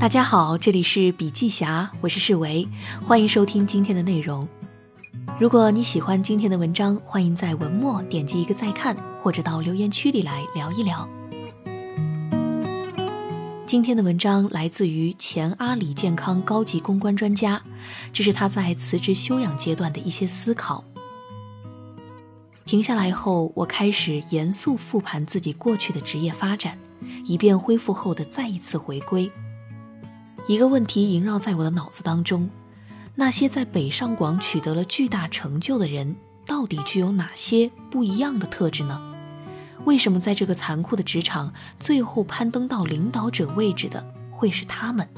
大家好，这里是笔记侠，我是世维，欢迎收听今天的内容。如果你喜欢今天的文章，欢迎在文末点击一个再看，或者到留言区里来聊一聊。今天的文章来自于前阿里健康高级公关专家，这是他在辞职休养阶段的一些思考。停下来后，我开始严肃复盘自己过去的职业发展，以便恢复后的再一次回归。一个问题萦绕在我的脑子当中：那些在北上广取得了巨大成就的人，到底具有哪些不一样的特质呢？为什么在这个残酷的职场，最后攀登到领导者位置的会是他们？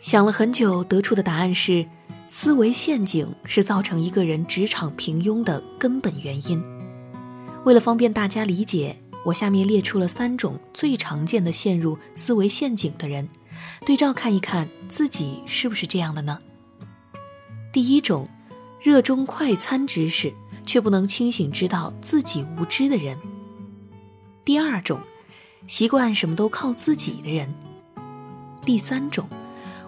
想了很久，得出的答案是：思维陷阱是造成一个人职场平庸的根本原因。为了方便大家理解，我下面列出了三种最常见的陷入思维陷阱的人。对照看一看自己是不是这样的呢？第一种，热衷快餐知识却不能清醒知道自己无知的人；第二种，习惯什么都靠自己的人；第三种，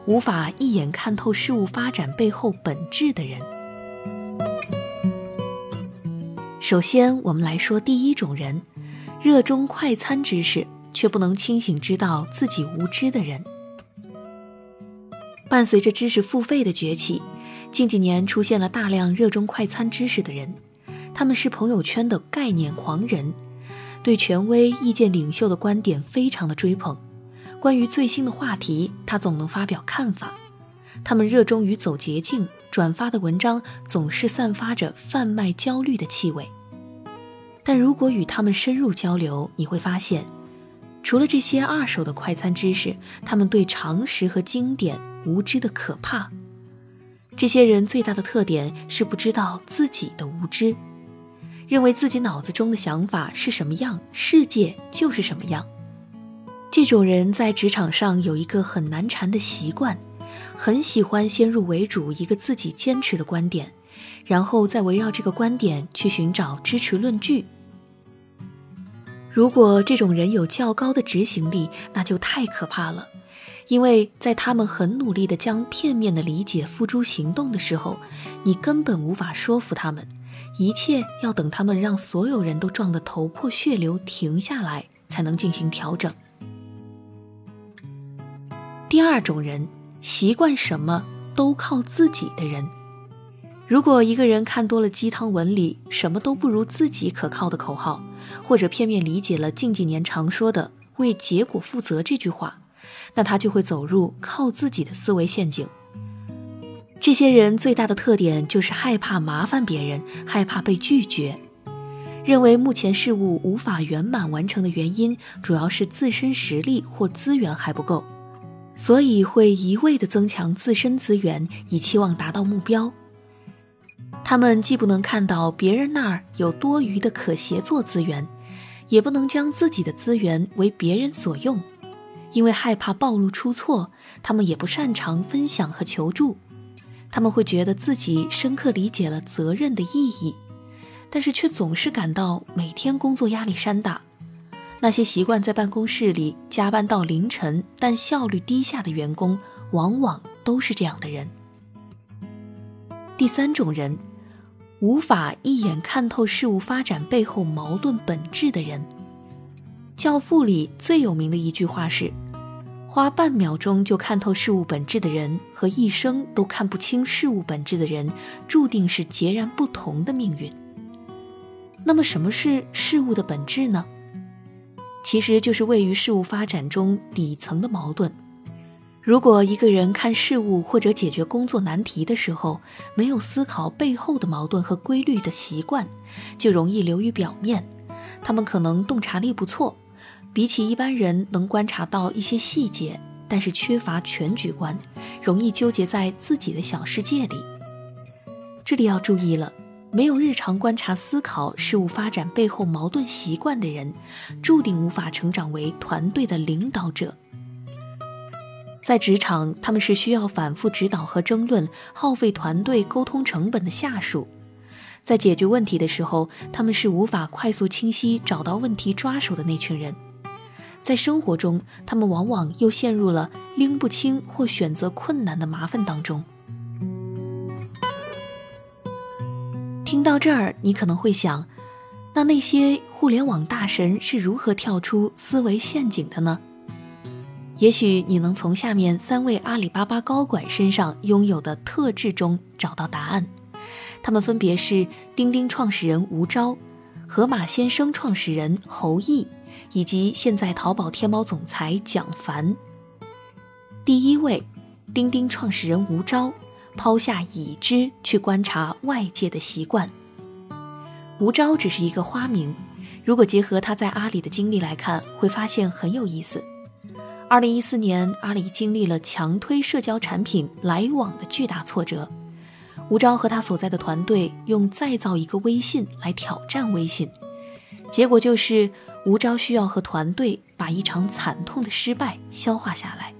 无法一眼看透事物发展背后本质的人。首先，我们来说第一种人：热衷快餐知识却不能清醒知道自己无知的人。伴随着知识付费的崛起，近几年出现了大量热衷快餐知识的人，他们是朋友圈的概念狂人，对权威意见领袖的观点非常的追捧。关于最新的话题，他总能发表看法。他们热衷于走捷径，转发的文章总是散发着贩卖焦虑的气味。但如果与他们深入交流，你会发现，除了这些二手的快餐知识，他们对常识和经典。无知的可怕，这些人最大的特点是不知道自己的无知，认为自己脑子中的想法是什么样，世界就是什么样。这种人在职场上有一个很难缠的习惯，很喜欢先入为主一个自己坚持的观点，然后再围绕这个观点去寻找支持论据。如果这种人有较高的执行力，那就太可怕了。因为在他们很努力地将片面的理解付诸行动的时候，你根本无法说服他们，一切要等他们让所有人都撞得头破血流停下来，才能进行调整。第二种人，习惯什么都靠自己的人。如果一个人看多了鸡汤文里“什么都不如自己”可靠的口号，或者片面理解了近几年常说的“为结果负责”这句话，那他就会走入靠自己的思维陷阱。这些人最大的特点就是害怕麻烦别人，害怕被拒绝，认为目前事务无法圆满完成的原因主要是自身实力或资源还不够，所以会一味的增强自身资源，以期望达到目标。他们既不能看到别人那儿有多余的可协作资源，也不能将自己的资源为别人所用。因为害怕暴露出错，他们也不擅长分享和求助。他们会觉得自己深刻理解了责任的意义，但是却总是感到每天工作压力山大。那些习惯在办公室里加班到凌晨但效率低下的员工，往往都是这样的人。第三种人，无法一眼看透事物发展背后矛盾本质的人。《教父》里最有名的一句话是：“花半秒钟就看透事物本质的人，和一生都看不清事物本质的人，注定是截然不同的命运。”那么，什么是事物的本质呢？其实就是位于事物发展中底层的矛盾。如果一个人看事物或者解决工作难题的时候，没有思考背后的矛盾和规律的习惯，就容易流于表面。他们可能洞察力不错。比起一般人能观察到一些细节，但是缺乏全局观，容易纠结在自己的小世界里。这里要注意了，没有日常观察思考事物发展背后矛盾习惯的人，注定无法成长为团队的领导者。在职场，他们是需要反复指导和争论、耗费团队沟通成本的下属；在解决问题的时候，他们是无法快速清晰找到问题抓手的那群人。在生活中，他们往往又陷入了拎不清或选择困难的麻烦当中。听到这儿，你可能会想，那那些互联网大神是如何跳出思维陷阱的呢？也许你能从下面三位阿里巴巴高管身上拥有的特质中找到答案。他们分别是钉钉创始人吴钊、盒马鲜生创始人侯毅。以及现在淘宝天猫总裁蒋凡。第一位，钉钉创始人吴钊，抛下已知去观察外界的习惯。吴钊只是一个花名，如果结合他在阿里的经历来看，会发现很有意思。二零一四年，阿里经历了强推社交产品来往的巨大挫折，吴钊和他所在的团队用再造一个微信来挑战微信，结果就是。吴钊需要和团队把一场惨痛的失败消化下来，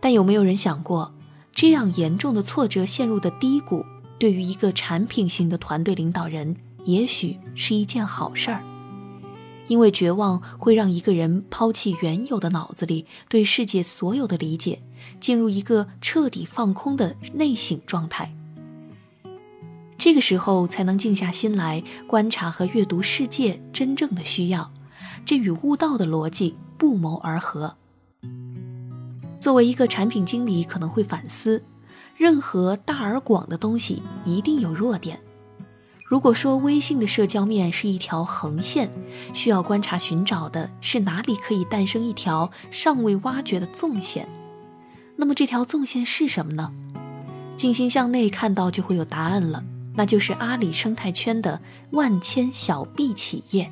但有没有人想过，这样严重的挫折陷入的低谷，对于一个产品型的团队领导人，也许是一件好事儿，因为绝望会让一个人抛弃原有的脑子里对世界所有的理解，进入一个彻底放空的内省状态。这个时候才能静下心来观察和阅读世界真正的需要，这与悟道的逻辑不谋而合。作为一个产品经理，可能会反思：任何大而广的东西一定有弱点。如果说微信的社交面是一条横线，需要观察寻找的是哪里可以诞生一条尚未挖掘的纵线，那么这条纵线是什么呢？静心向内看到，就会有答案了。那就是阿里生态圈的万千小 B 企业。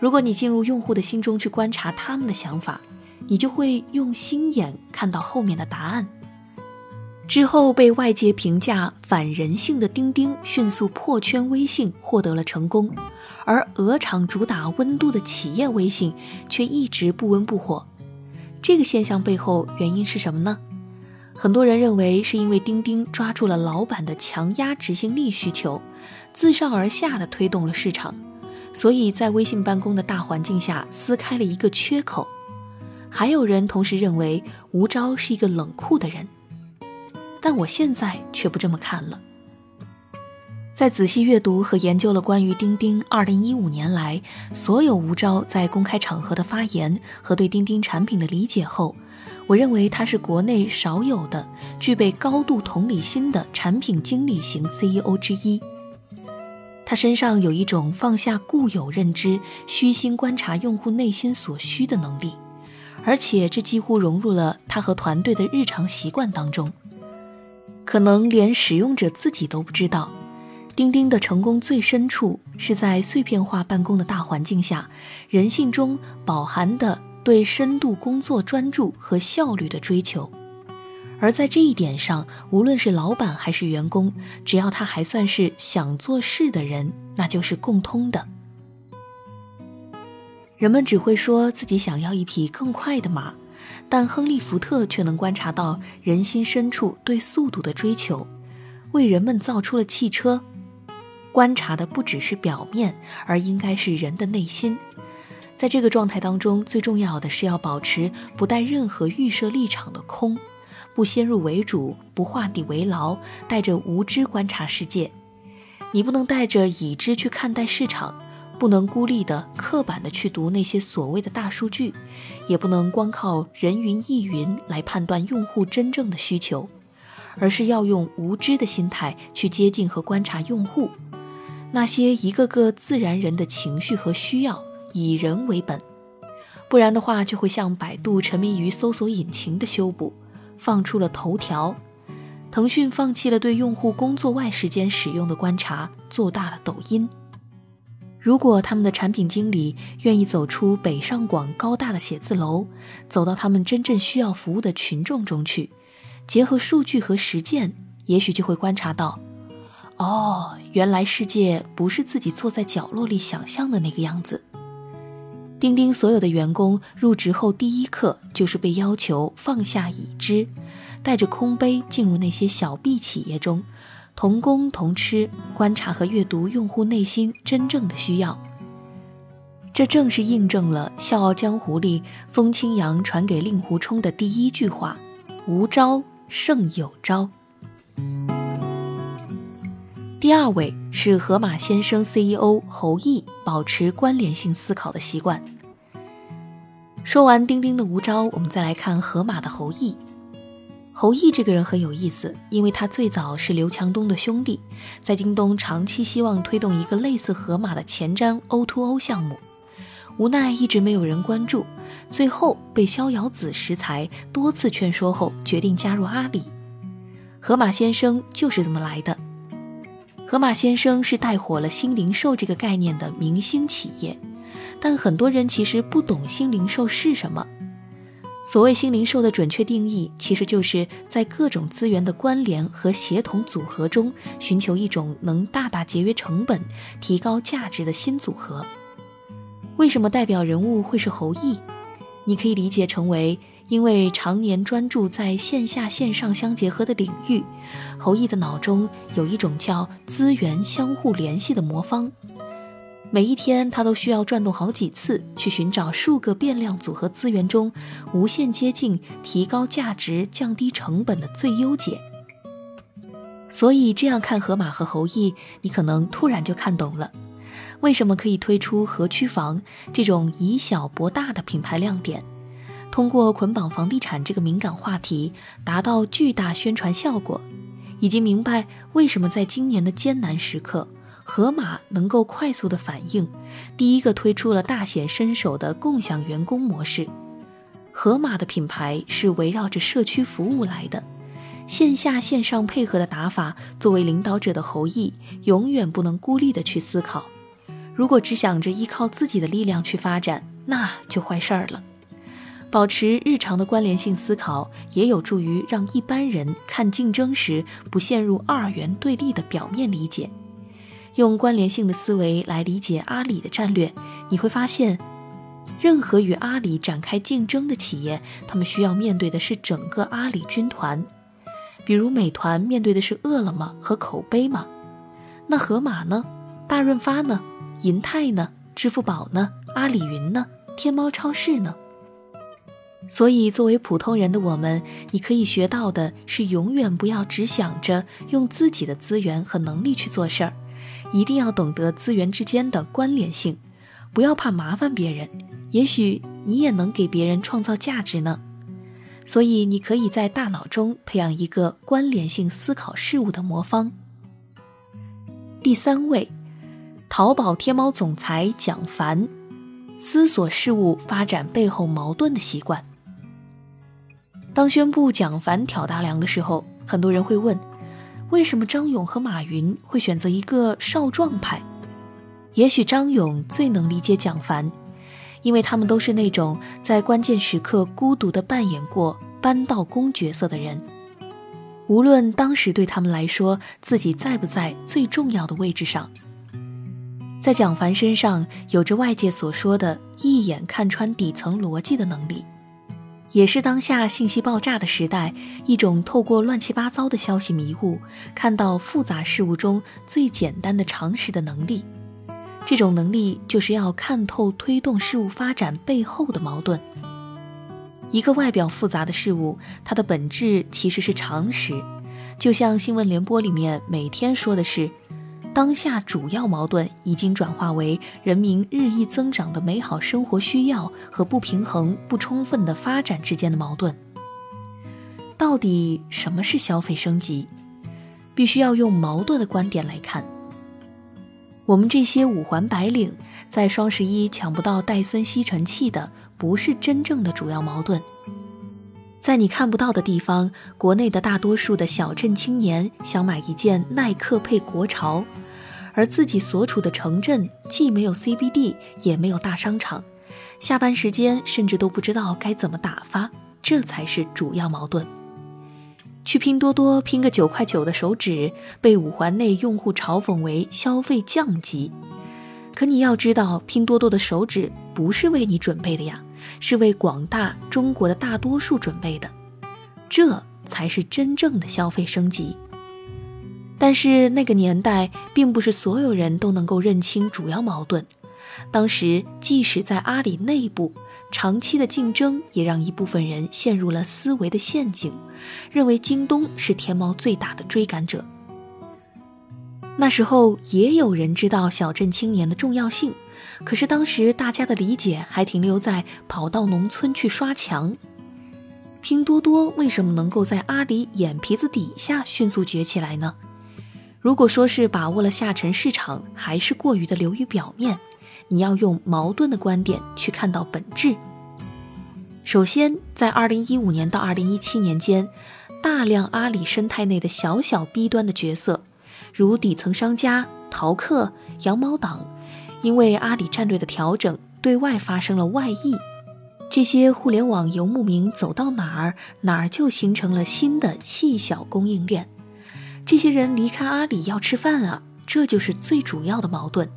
如果你进入用户的心中去观察他们的想法，你就会用心眼看到后面的答案。之后被外界评价反人性的钉钉迅速破圈微信获得了成功，而鹅厂主打温度的企业微信却一直不温不火。这个现象背后原因是什么呢？很多人认为是因为钉钉抓住了老板的强压执行力需求，自上而下的推动了市场，所以在微信办公的大环境下撕开了一个缺口。还有人同时认为吴钊是一个冷酷的人，但我现在却不这么看了。在仔细阅读和研究了关于钉钉2015年来所有吴钊在公开场合的发言和对钉钉产品的理解后。我认为他是国内少有的具备高度同理心的产品经理型 CEO 之一。他身上有一种放下固有认知、虚心观察用户内心所需的能力，而且这几乎融入了他和团队的日常习惯当中。可能连使用者自己都不知道，钉钉的成功最深处是在碎片化办公的大环境下，人性中饱含的。对深度工作专注和效率的追求，而在这一点上，无论是老板还是员工，只要他还算是想做事的人，那就是共通的。人们只会说自己想要一匹更快的马，但亨利·福特却能观察到人心深处对速度的追求，为人们造出了汽车。观察的不只是表面，而应该是人的内心。在这个状态当中，最重要的是要保持不带任何预设立场的空，不先入为主，不画地为牢，带着无知观察世界。你不能带着已知去看待市场，不能孤立的、刻板的去读那些所谓的大数据，也不能光靠人云亦云来判断用户真正的需求，而是要用无知的心态去接近和观察用户，那些一个个自然人的情绪和需要。以人为本，不然的话就会像百度沉迷于搜索引擎的修补，放出了头条；腾讯放弃了对用户工作外时间使用的观察，做大了抖音。如果他们的产品经理愿意走出北上广高大的写字楼，走到他们真正需要服务的群众中去，结合数据和实践，也许就会观察到：哦，原来世界不是自己坐在角落里想象的那个样子。钉钉所有的员工入职后第一课就是被要求放下已知，带着空杯进入那些小 B 企业中，同工同吃，观察和阅读用户内心真正的需要。这正是印证了《笑傲江湖》里风清扬传给令狐冲的第一句话：“无招胜有招。”第二位是河马先生 CEO 侯毅保持关联性思考的习惯。说完钉钉的无招，我们再来看河马的侯毅。侯毅这个人很有意思，因为他最早是刘强东的兄弟，在京东长期希望推动一个类似河马的前瞻 O2O 项目。无奈一直没有人关注，最后被逍遥子识才，多次劝说后决定加入阿里。河马先生就是这么来的。河马先生是带火了新零售这个概念的明星企业，但很多人其实不懂新零售是什么。所谓新零售的准确定义，其实就是在各种资源的关联和协同组合中，寻求一种能大大节约成本、提高价值的新组合。为什么代表人物会是侯毅？你可以理解成为，因为常年专注在线下线上相结合的领域，侯毅的脑中有一种叫资源相互联系的魔方。每一天，他都需要转动好几次，去寻找数个变量组合资源中无限接近、提高价值、降低成本的最优解。所以，这样看河马和侯毅，你可能突然就看懂了。为什么可以推出河区房这种以小博大的品牌亮点？通过捆绑房地产这个敏感话题，达到巨大宣传效果，以及明白为什么在今年的艰难时刻，盒马能够快速的反应，第一个推出了大显身手的共享员工模式。盒马的品牌是围绕着社区服务来的，线下线上配合的打法，作为领导者的侯毅，永远不能孤立的去思考。如果只想着依靠自己的力量去发展，那就坏事儿了。保持日常的关联性思考，也有助于让一般人看竞争时不陷入二元对立的表面理解。用关联性的思维来理解阿里的战略，你会发现，任何与阿里展开竞争的企业，他们需要面对的是整个阿里军团。比如美团面对的是饿了么和口碑吗？那盒马呢？大润发呢？银泰呢？支付宝呢？阿里云呢？天猫超市呢？所以，作为普通人的我们，你可以学到的是，永远不要只想着用自己的资源和能力去做事儿，一定要懂得资源之间的关联性，不要怕麻烦别人，也许你也能给别人创造价值呢。所以，你可以在大脑中培养一个关联性思考事物的魔方。第三位。淘宝天猫总裁蒋凡，思索事物发展背后矛盾的习惯。当宣布蒋凡挑大梁的时候，很多人会问：为什么张勇和马云会选择一个少壮派？也许张勇最能理解蒋凡，因为他们都是那种在关键时刻孤独的扮演过扳道工角色的人。无论当时对他们来说自己在不在最重要的位置上。在蒋凡身上有着外界所说的一眼看穿底层逻辑的能力，也是当下信息爆炸的时代一种透过乱七八糟的消息迷雾，看到复杂事物中最简单的常识的能力。这种能力就是要看透推动事物发展背后的矛盾。一个外表复杂的事物，它的本质其实是常识，就像新闻联播里面每天说的是。当下主要矛盾已经转化为人民日益增长的美好生活需要和不平衡不充分的发展之间的矛盾。到底什么是消费升级？必须要用矛盾的观点来看。我们这些五环白领在双十一抢不到戴森吸尘器的，不是真正的主要矛盾。在你看不到的地方，国内的大多数的小镇青年想买一件耐克配国潮。而自己所处的城镇既没有 CBD，也没有大商场，下班时间甚至都不知道该怎么打发，这才是主要矛盾。去拼多多拼个九块九的手指，被五环内用户嘲讽为消费降级。可你要知道，拼多多的手指不是为你准备的呀，是为广大中国的大多数准备的，这才是真正的消费升级。但是那个年代，并不是所有人都能够认清主要矛盾，当时即使在阿里内部，长期的竞争也让一部分人陷入了思维的陷阱，认为京东是天猫最大的追赶者。那时候也有人知道小镇青年的重要性，可是当时大家的理解还停留在跑到农村去刷墙。拼多多为什么能够在阿里眼皮子底下迅速崛起来呢？如果说是把握了下沉市场，还是过于的流于表面？你要用矛盾的观点去看到本质。首先，在二零一五年到二零一七年间，大量阿里生态内的小小 B 端的角色，如底层商家、淘客、羊毛党，因为阿里战略的调整，对外发生了外溢。这些互联网游牧民走到哪儿，哪儿就形成了新的细小供应链。这些人离开阿里要吃饭啊，这就是最主要的矛盾。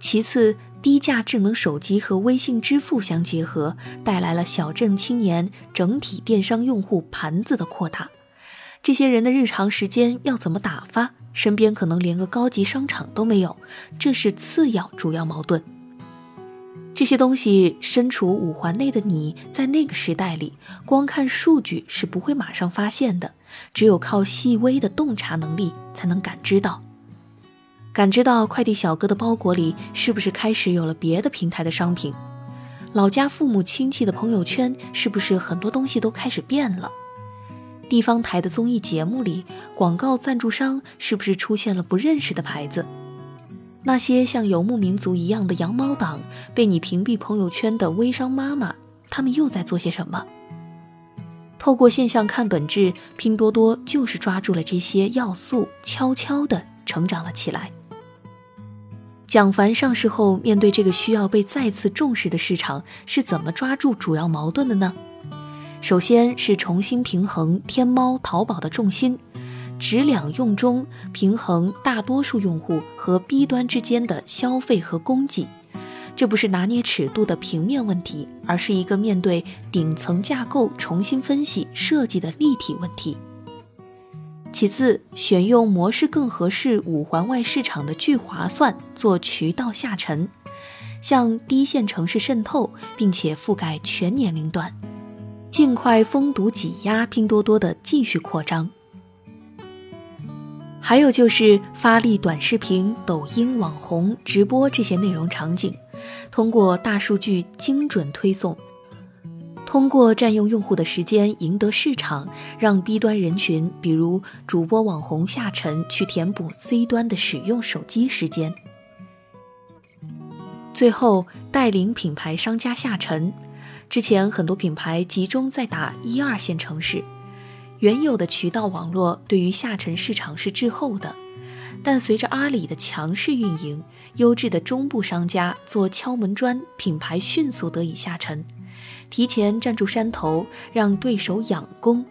其次，低价智能手机和微信支付相结合，带来了小镇青年整体电商用户盘子的扩大。这些人的日常时间要怎么打发？身边可能连个高级商场都没有，这是次要主要矛盾。这些东西身处五环内的你，在那个时代里，光看数据是不会马上发现的，只有靠细微的洞察能力才能感知到。感知到快递小哥的包裹里是不是开始有了别的平台的商品？老家父母亲戚的朋友圈是不是很多东西都开始变了？地方台的综艺节目里，广告赞助商是不是出现了不认识的牌子？那些像游牧民族一样的羊毛党，被你屏蔽朋友圈的微商妈妈，他们又在做些什么？透过现象看本质，拼多多就是抓住了这些要素，悄悄地成长了起来。蒋凡上市后，面对这个需要被再次重视的市场，是怎么抓住主要矛盾的呢？首先是重新平衡天猫、淘宝的重心。质两用中平衡大多数用户和 B 端之间的消费和供给，这不是拿捏尺度的平面问题，而是一个面对顶层架构重新分析设计的立体问题。其次，选用模式更合适五环外市场的聚划算做渠道下沉，向低线城市渗透，并且覆盖全年龄段，尽快封堵挤压拼多多的继续扩张。还有就是发力短视频、抖音、网红直播这些内容场景，通过大数据精准推送，通过占用用户的时间赢得市场，让 B 端人群，比如主播、网红下沉去填补 C 端的使用手机时间。最后带领品牌商家下沉，之前很多品牌集中在打一二线城市。原有的渠道网络对于下沉市场是滞后的，但随着阿里的强势运营，优质的中部商家做敲门砖，品牌迅速得以下沉，提前站住山头，让对手养攻。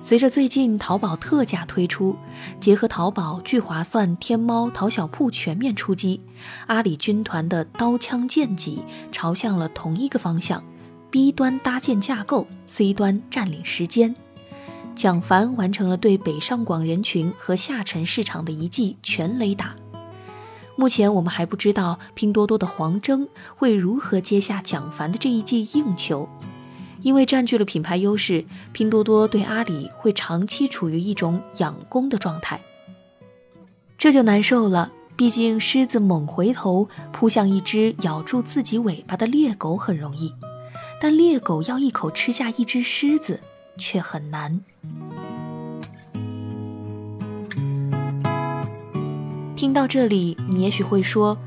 随着最近淘宝特价推出，结合淘宝聚划算、天猫、淘小铺全面出击，阿里军团的刀枪剑戟朝向了同一个方向：B 端搭建架构，C 端占领时间。蒋凡完成了对北上广人群和下沉市场的一记全雷打。目前我们还不知道拼多多的黄峥会如何接下蒋凡的这一记硬球，因为占据了品牌优势，拼多多对阿里会长期处于一种养攻的状态。这就难受了，毕竟狮子猛回头扑向一只咬住自己尾巴的猎狗很容易，但猎狗要一口吃下一只狮子。却很难。听到这里，你也许会说，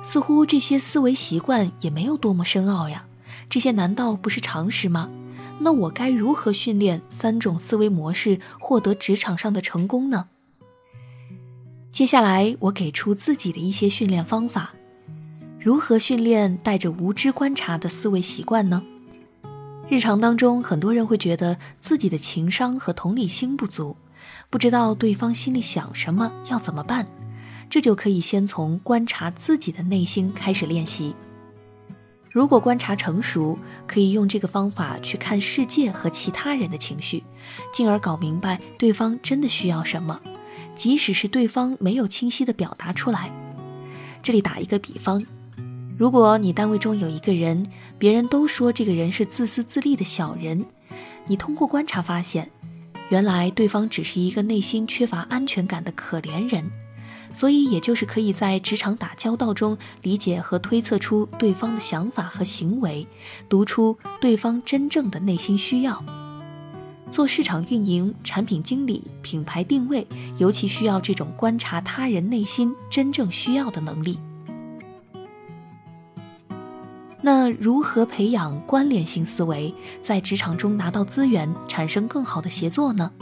似乎这些思维习惯也没有多么深奥呀，这些难道不是常识吗？那我该如何训练三种思维模式，获得职场上的成功呢？接下来，我给出自己的一些训练方法。如何训练带着无知观察的思维习惯呢？日常当中，很多人会觉得自己的情商和同理心不足，不知道对方心里想什么，要怎么办。这就可以先从观察自己的内心开始练习。如果观察成熟，可以用这个方法去看世界和其他人的情绪，进而搞明白对方真的需要什么，即使是对方没有清晰的表达出来。这里打一个比方，如果你单位中有一个人，别人都说这个人是自私自利的小人，你通过观察发现，原来对方只是一个内心缺乏安全感的可怜人，所以也就是可以在职场打交道中理解和推测出对方的想法和行为，读出对方真正的内心需要。做市场运营、产品经理、品牌定位，尤其需要这种观察他人内心真正需要的能力。那如何培养关联性思维，在职场中拿到资源，产生更好的协作呢？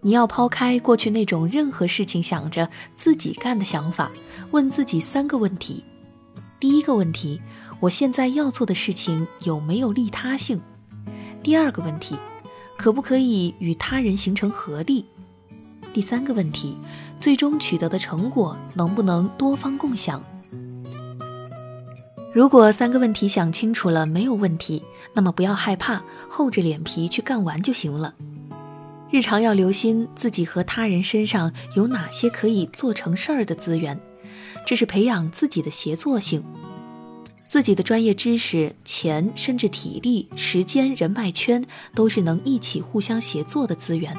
你要抛开过去那种任何事情想着自己干的想法，问自己三个问题：第一个问题，我现在要做的事情有没有利他性？第二个问题。可不可以与他人形成合力？第三个问题，最终取得的成果能不能多方共享？如果三个问题想清楚了没有问题，那么不要害怕，厚着脸皮去干完就行了。日常要留心自己和他人身上有哪些可以做成事儿的资源，这是培养自己的协作性。自己的专业知识、钱，甚至体力、时间、人脉圈，都是能一起互相协作的资源。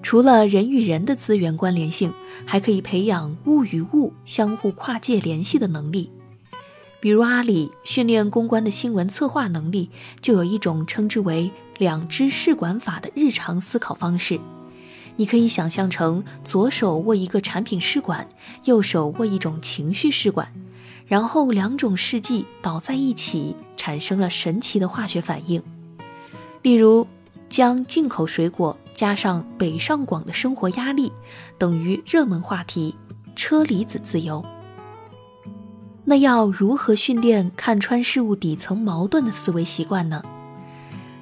除了人与人的资源关联性，还可以培养物与物相互跨界联系的能力。比如阿里训练公关的新闻策划能力，就有一种称之为“两只试管法”的日常思考方式。你可以想象成左手握一个产品试管，右手握一种情绪试管。然后两种试剂倒在一起，产生了神奇的化学反应。例如，将进口水果加上北上广的生活压力，等于热门话题车厘子自由。那要如何训练看穿事物底层矛盾的思维习惯呢？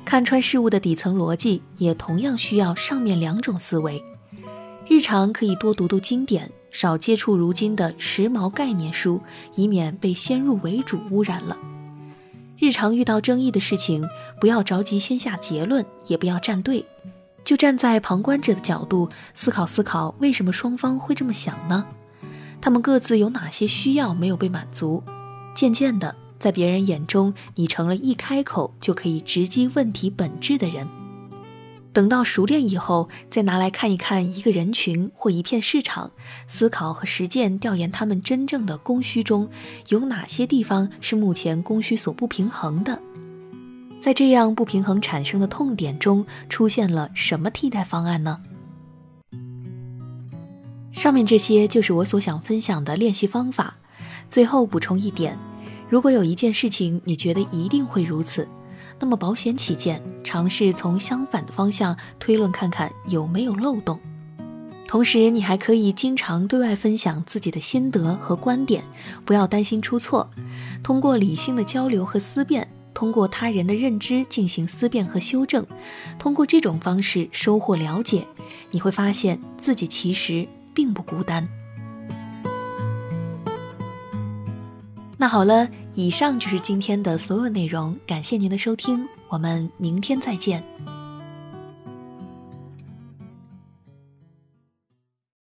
看穿事物的底层逻辑，也同样需要上面两种思维。日常可以多读读经典。少接触如今的时髦概念书，以免被先入为主污染了。日常遇到争议的事情，不要着急先下结论，也不要站队，就站在旁观者的角度思考思考，为什么双方会这么想呢？他们各自有哪些需要没有被满足？渐渐的，在别人眼中，你成了一开口就可以直击问题本质的人。等到熟练以后，再拿来看一看一个人群或一片市场，思考和实践调研他们真正的供需中有哪些地方是目前供需所不平衡的，在这样不平衡产生的痛点中出现了什么替代方案呢？上面这些就是我所想分享的练习方法。最后补充一点，如果有一件事情你觉得一定会如此。那么保险起见，尝试从相反的方向推论，看看有没有漏洞。同时，你还可以经常对外分享自己的心得和观点，不要担心出错。通过理性的交流和思辨，通过他人的认知进行思辨和修正，通过这种方式收获了解，你会发现自己其实并不孤单。那好了。以上就是今天的所有内容，感谢您的收听，我们明天再见。